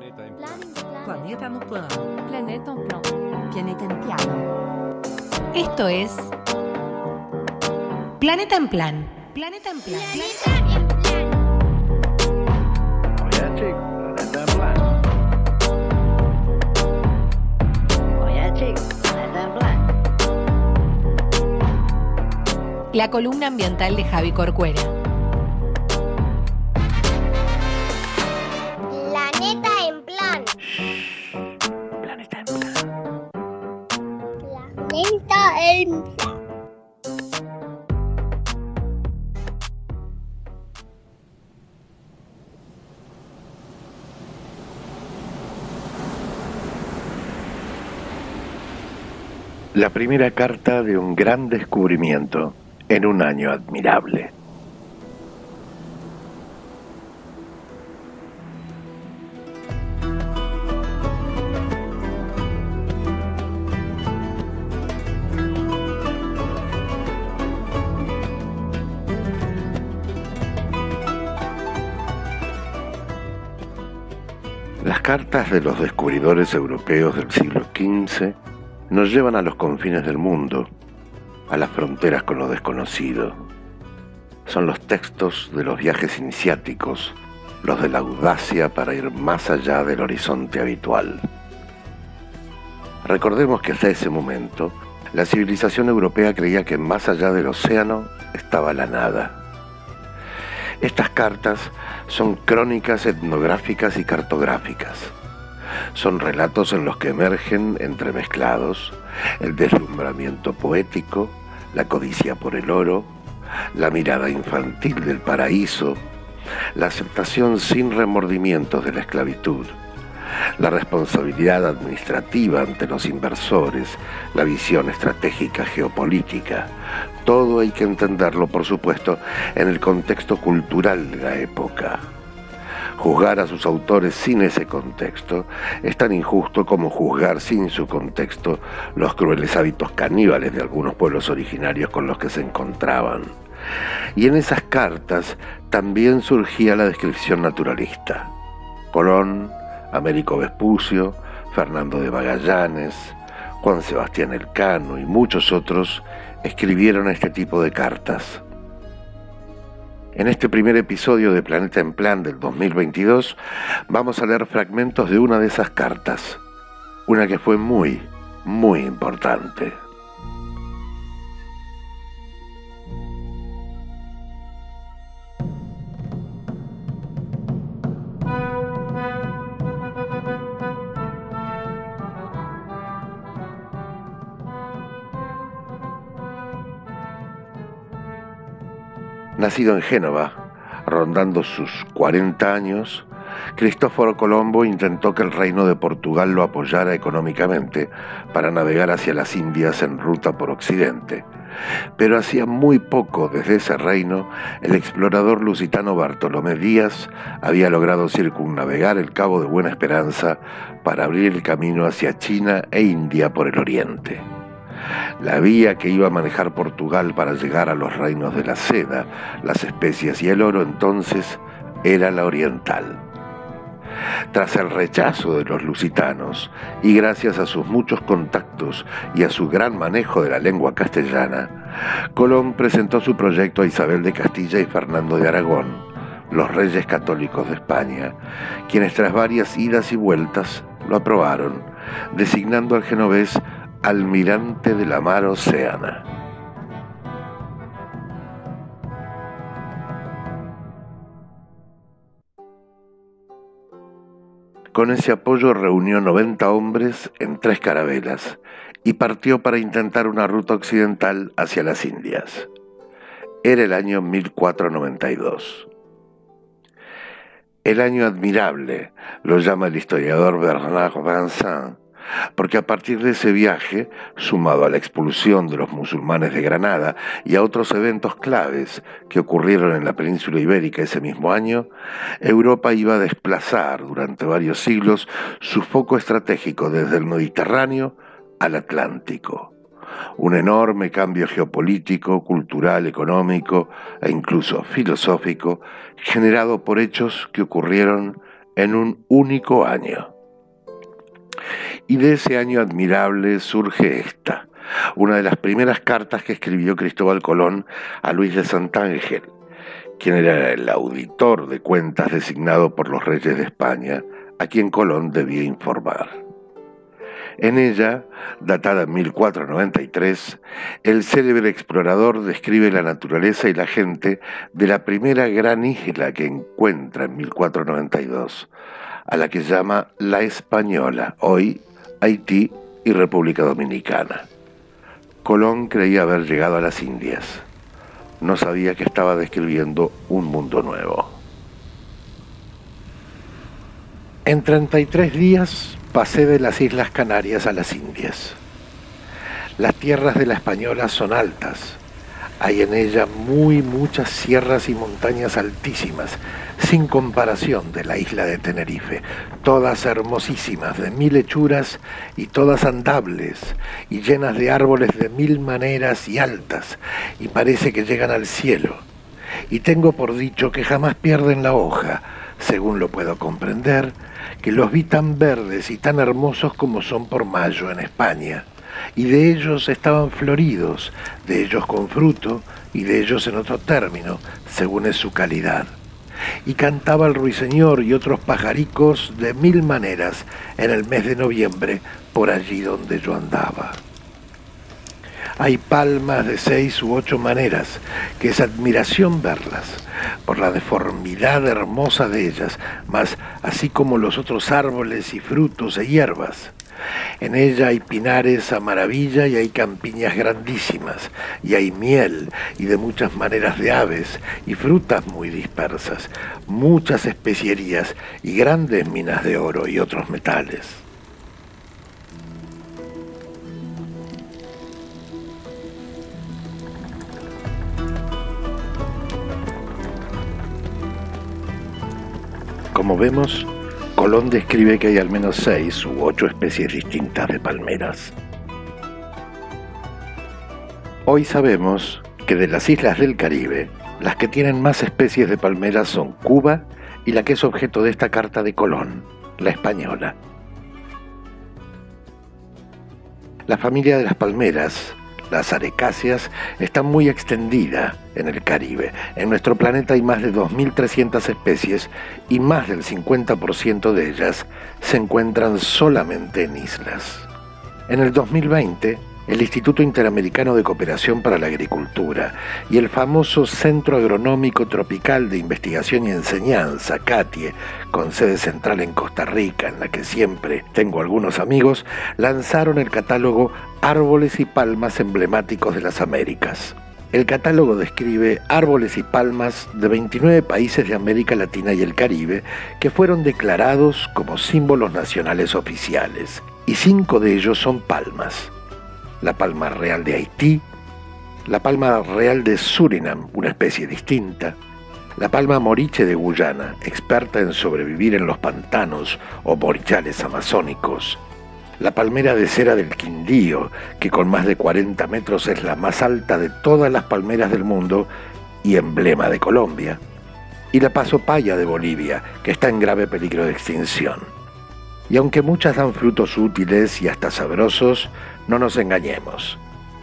Planeta en plan. Planeta en plan. Planeta en piano. Esto es Planeta en Plan. Planeta en Plan. La columna ambiental de Javi Corcuera. La primera carta de un gran descubrimiento en un año admirable. Las cartas de los descubridores europeos del siglo XV nos llevan a los confines del mundo, a las fronteras con lo desconocido. Son los textos de los viajes iniciáticos, los de la audacia para ir más allá del horizonte habitual. Recordemos que hasta ese momento, la civilización europea creía que más allá del océano estaba la nada. Estas cartas son crónicas etnográficas y cartográficas. Son relatos en los que emergen entremezclados el deslumbramiento poético, la codicia por el oro, la mirada infantil del paraíso, la aceptación sin remordimientos de la esclavitud, la responsabilidad administrativa ante los inversores, la visión estratégica geopolítica. Todo hay que entenderlo, por supuesto, en el contexto cultural de la época. Juzgar a sus autores sin ese contexto es tan injusto como juzgar sin su contexto los crueles hábitos caníbales de algunos pueblos originarios con los que se encontraban. Y en esas cartas también surgía la descripción naturalista. Colón, Américo Vespucio, Fernando de Magallanes, Juan Sebastián Elcano y muchos otros escribieron este tipo de cartas. En este primer episodio de Planeta en Plan del 2022 vamos a leer fragmentos de una de esas cartas, una que fue muy, muy importante. Nacido en Génova, rondando sus 40 años, Cristóforo Colombo intentó que el reino de Portugal lo apoyara económicamente para navegar hacia las Indias en ruta por Occidente. Pero hacía muy poco desde ese reino, el explorador lusitano Bartolomé Díaz había logrado circunnavegar el Cabo de Buena Esperanza para abrir el camino hacia China e India por el oriente. La vía que iba a manejar Portugal para llegar a los reinos de la seda, las especias y el oro entonces era la oriental. Tras el rechazo de los lusitanos y gracias a sus muchos contactos y a su gran manejo de la lengua castellana, Colón presentó su proyecto a Isabel de Castilla y Fernando de Aragón, los reyes católicos de España, quienes tras varias idas y vueltas lo aprobaron, designando al genovés almirante de la mar Océana. Con ese apoyo reunió 90 hombres en tres carabelas y partió para intentar una ruta occidental hacia las Indias. Era el año 1492. El año admirable, lo llama el historiador Bernard Vincent, porque a partir de ese viaje, sumado a la expulsión de los musulmanes de Granada y a otros eventos claves que ocurrieron en la península ibérica ese mismo año, Europa iba a desplazar durante varios siglos su foco estratégico desde el Mediterráneo al Atlántico. Un enorme cambio geopolítico, cultural, económico e incluso filosófico generado por hechos que ocurrieron en un único año. Y de ese año admirable surge esta, una de las primeras cartas que escribió Cristóbal Colón a Luis de Santángel, quien era el auditor de cuentas designado por los reyes de España, a quien Colón debía informar. En ella, datada en 1493, el célebre explorador describe la naturaleza y la gente de la primera gran isla que encuentra en 1492, a la que llama La Española, hoy Haití y República Dominicana. Colón creía haber llegado a las Indias. No sabía que estaba describiendo un mundo nuevo. En 33 días pasé de las Islas Canarias a las Indias. Las tierras de la Española son altas. Hay en ella muy muchas sierras y montañas altísimas, sin comparación de la isla de Tenerife, todas hermosísimas, de mil hechuras y todas andables, y llenas de árboles de mil maneras y altas, y parece que llegan al cielo. Y tengo por dicho que jamás pierden la hoja, según lo puedo comprender, que los vi tan verdes y tan hermosos como son por mayo en España, y de ellos estaban floridos, de ellos con fruto, y de ellos en otro término, según es su calidad. Y cantaba el ruiseñor y otros pajaricos de mil maneras en el mes de noviembre por allí donde yo andaba. Hay palmas de seis u ocho maneras, que es admiración verlas, por la deformidad hermosa de ellas, mas así como los otros árboles y frutos e hierbas. En ella hay pinares a maravilla y hay campiñas grandísimas, y hay miel y de muchas maneras de aves y frutas muy dispersas, muchas especierías y grandes minas de oro y otros metales. Como vemos, Colón describe que hay al menos seis u ocho especies distintas de palmeras. Hoy sabemos que de las islas del Caribe, las que tienen más especies de palmeras son Cuba y la que es objeto de esta carta de Colón, la española. La familia de las palmeras las arecáceas están muy extendida en el Caribe. En nuestro planeta hay más de 2.300 especies y más del 50% de ellas se encuentran solamente en islas. En el 2020, el Instituto Interamericano de Cooperación para la Agricultura y el famoso Centro Agronómico Tropical de Investigación y Enseñanza, CATIE, con sede central en Costa Rica, en la que siempre tengo algunos amigos, lanzaron el catálogo Árboles y Palmas Emblemáticos de las Américas. El catálogo describe árboles y palmas de 29 países de América Latina y el Caribe que fueron declarados como símbolos nacionales oficiales, y cinco de ellos son palmas la palma real de Haití, la palma real de Surinam, una especie distinta, la palma moriche de Guyana, experta en sobrevivir en los pantanos o morichales amazónicos, la palmera de cera del Quindío, que con más de 40 metros es la más alta de todas las palmeras del mundo y emblema de Colombia, y la pasopaya de Bolivia, que está en grave peligro de extinción. Y aunque muchas dan frutos útiles y hasta sabrosos, no nos engañemos.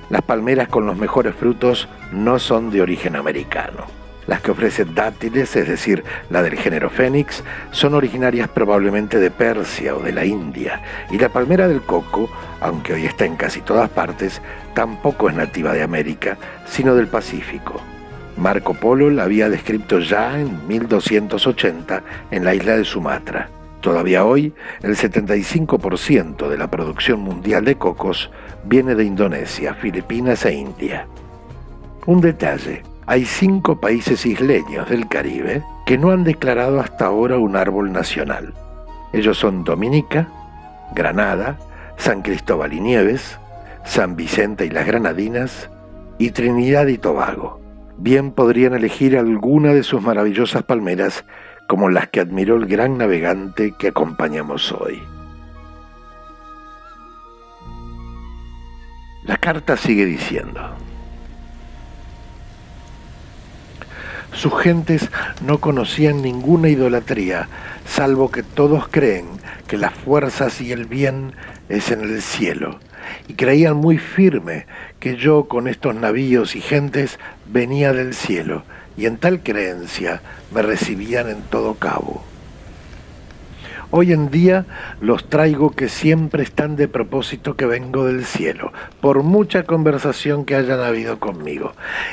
Las palmeras con los mejores frutos no son de origen americano. Las que ofrecen dátiles, es decir, la del género Fénix, son originarias probablemente de Persia o de la India, y la palmera del coco, aunque hoy está en casi todas partes, tampoco es nativa de América, sino del Pacífico. Marco Polo la había descrito ya en 1280 en la isla de Sumatra. Todavía hoy, el 75% de la producción mundial de cocos viene de Indonesia, Filipinas e India. Un detalle, hay cinco países isleños del Caribe que no han declarado hasta ahora un árbol nacional. Ellos son Dominica, Granada, San Cristóbal y Nieves, San Vicente y las Granadinas y Trinidad y Tobago. Bien podrían elegir alguna de sus maravillosas palmeras como las que admiró el gran navegante que acompañamos hoy. La carta sigue diciendo, Sus gentes no conocían ninguna idolatría, salvo que todos creen que las fuerzas y el bien es en el cielo. Y creían muy firme que yo con estos navíos y gentes venía del cielo, y en tal creencia me recibían en todo cabo. Hoy en día los traigo que siempre están de propósito que vengo del cielo, por mucha conversación que hayan habido conmigo.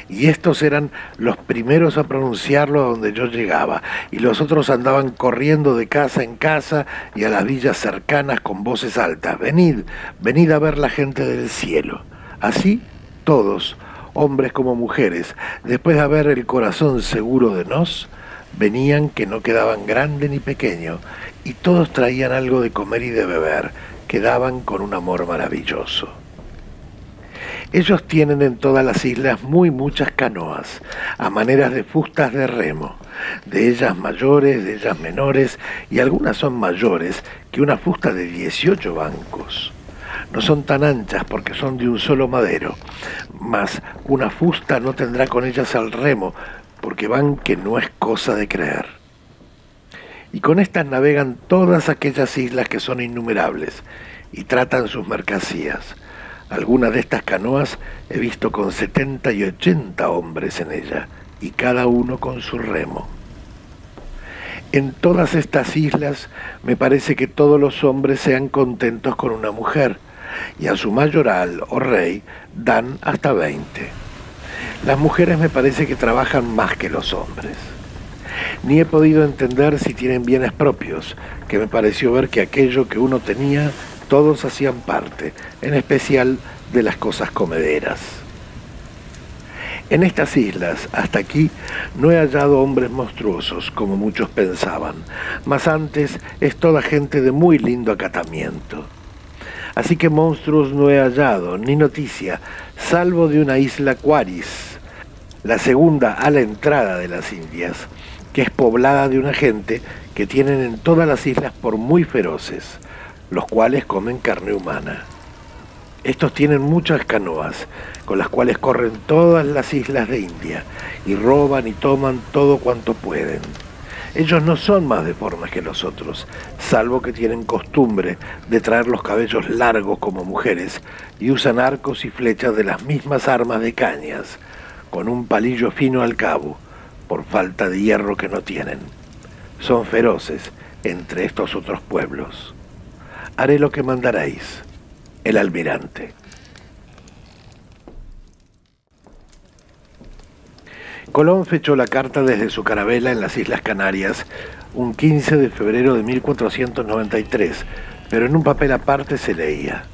Y estos eran los primeros a pronunciarlo a donde yo llegaba, y los otros andaban corriendo de casa en casa y a las villas cercanas con voces altas. Venid, venid a ver la gente del cielo. Así todos, hombres como mujeres, después de haber el corazón seguro de nos, venían que no quedaban grande ni pequeño, y todos traían algo de comer y de beber, quedaban con un amor maravilloso. Ellos tienen en todas las islas muy muchas canoas, a maneras de fustas de remo, de ellas mayores, de ellas menores, y algunas son mayores que una fusta de 18 bancos. No son tan anchas porque son de un solo madero, mas una fusta no tendrá con ellas al remo, porque van que no es cosa de creer. Y con estas navegan todas aquellas islas que son innumerables y tratan sus mercancías. Algunas de estas canoas he visto con 70 y 80 hombres en ella, y cada uno con su remo. En todas estas islas me parece que todos los hombres sean contentos con una mujer, y a su mayoral o rey dan hasta 20. Las mujeres me parece que trabajan más que los hombres. Ni he podido entender si tienen bienes propios, que me pareció ver que aquello que uno tenía, todos hacían parte, en especial de las cosas comederas. En estas islas, hasta aquí, no he hallado hombres monstruosos, como muchos pensaban, mas antes es toda gente de muy lindo acatamiento. Así que monstruos no he hallado, ni noticia, salvo de una isla Cuaris, la segunda a la entrada de las Indias, que es poblada de una gente que tienen en todas las islas por muy feroces, los cuales comen carne humana. Estos tienen muchas canoas, con las cuales corren todas las islas de India, y roban y toman todo cuanto pueden. Ellos no son más deformes que los otros, salvo que tienen costumbre de traer los cabellos largos como mujeres y usan arcos y flechas de las mismas armas de cañas, con un palillo fino al cabo, por falta de hierro que no tienen. Son feroces entre estos otros pueblos. Haré lo que mandaréis, el almirante. Colón fechó la carta desde su carabela en las Islas Canarias un 15 de febrero de 1493, pero en un papel aparte se leía.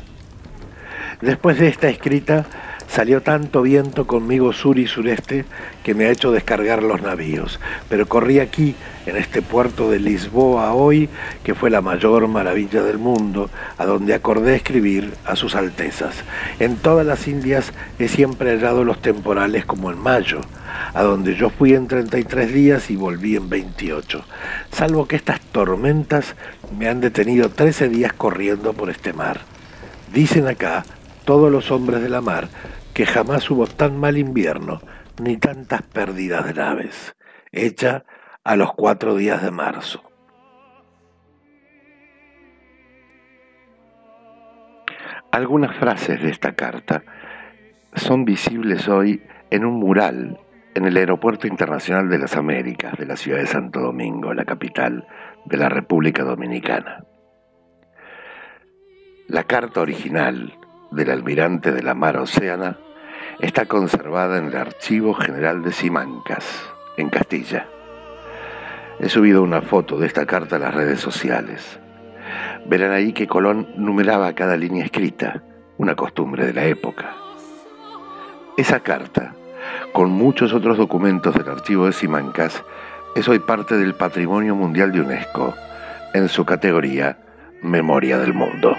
Después de esta escrita, Salió tanto viento conmigo sur y sureste que me ha hecho descargar los navíos, pero corrí aquí, en este puerto de Lisboa hoy, que fue la mayor maravilla del mundo, a donde acordé escribir a sus altezas. En todas las Indias he siempre hallado los temporales como en mayo, a donde yo fui en 33 días y volví en 28, salvo que estas tormentas me han detenido 13 días corriendo por este mar. Dicen acá todos los hombres de la mar que jamás hubo tan mal invierno ni tantas pérdidas de naves, hecha a los cuatro días de marzo. Algunas frases de esta carta son visibles hoy en un mural en el Aeropuerto Internacional de las Américas de la ciudad de Santo Domingo, la capital de la República Dominicana. La carta original del almirante de la mar Océana está conservada en el Archivo General de Simancas, en Castilla. He subido una foto de esta carta a las redes sociales. Verán ahí que Colón numeraba cada línea escrita, una costumbre de la época. Esa carta, con muchos otros documentos del archivo de Simancas, es hoy parte del Patrimonio Mundial de UNESCO en su categoría Memoria del Mundo.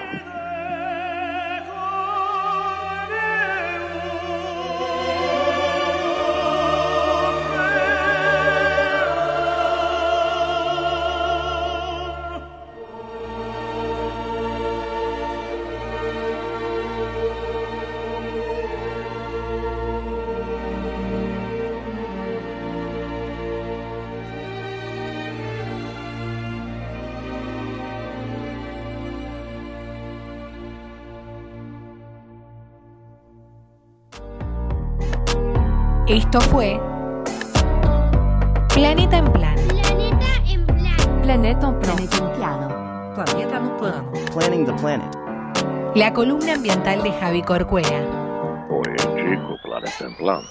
Esto fue Planeta en Plan. Planeta en plan. Planeta en plan. Planeta en plano. Planning the planet. La columna ambiental de Javi Corcuera. Oye, chico, planeta en plan.